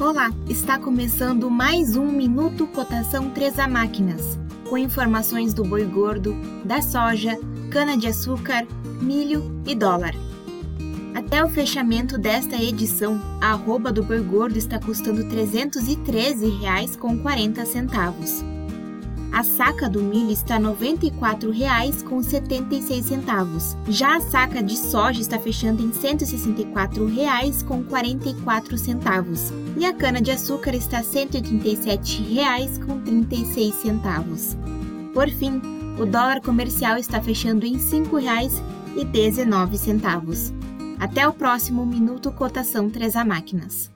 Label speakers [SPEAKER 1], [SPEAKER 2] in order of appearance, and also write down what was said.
[SPEAKER 1] Olá, está começando mais um Minuto Cotação 3 a Máquinas, com informações do boi gordo, da soja, cana-de-açúcar, milho e dólar. Até o fechamento desta edição, a arroba do boi gordo está custando R$ 313,40. A saca do milho está R$ 94,76. Já a saca de soja está fechando em R$ 164,44. E a cana-de-açúcar está R$ 187,36. Por fim, o dólar comercial está fechando em R$ 5,19. Até o próximo Minuto Cotação 3 a Máquinas.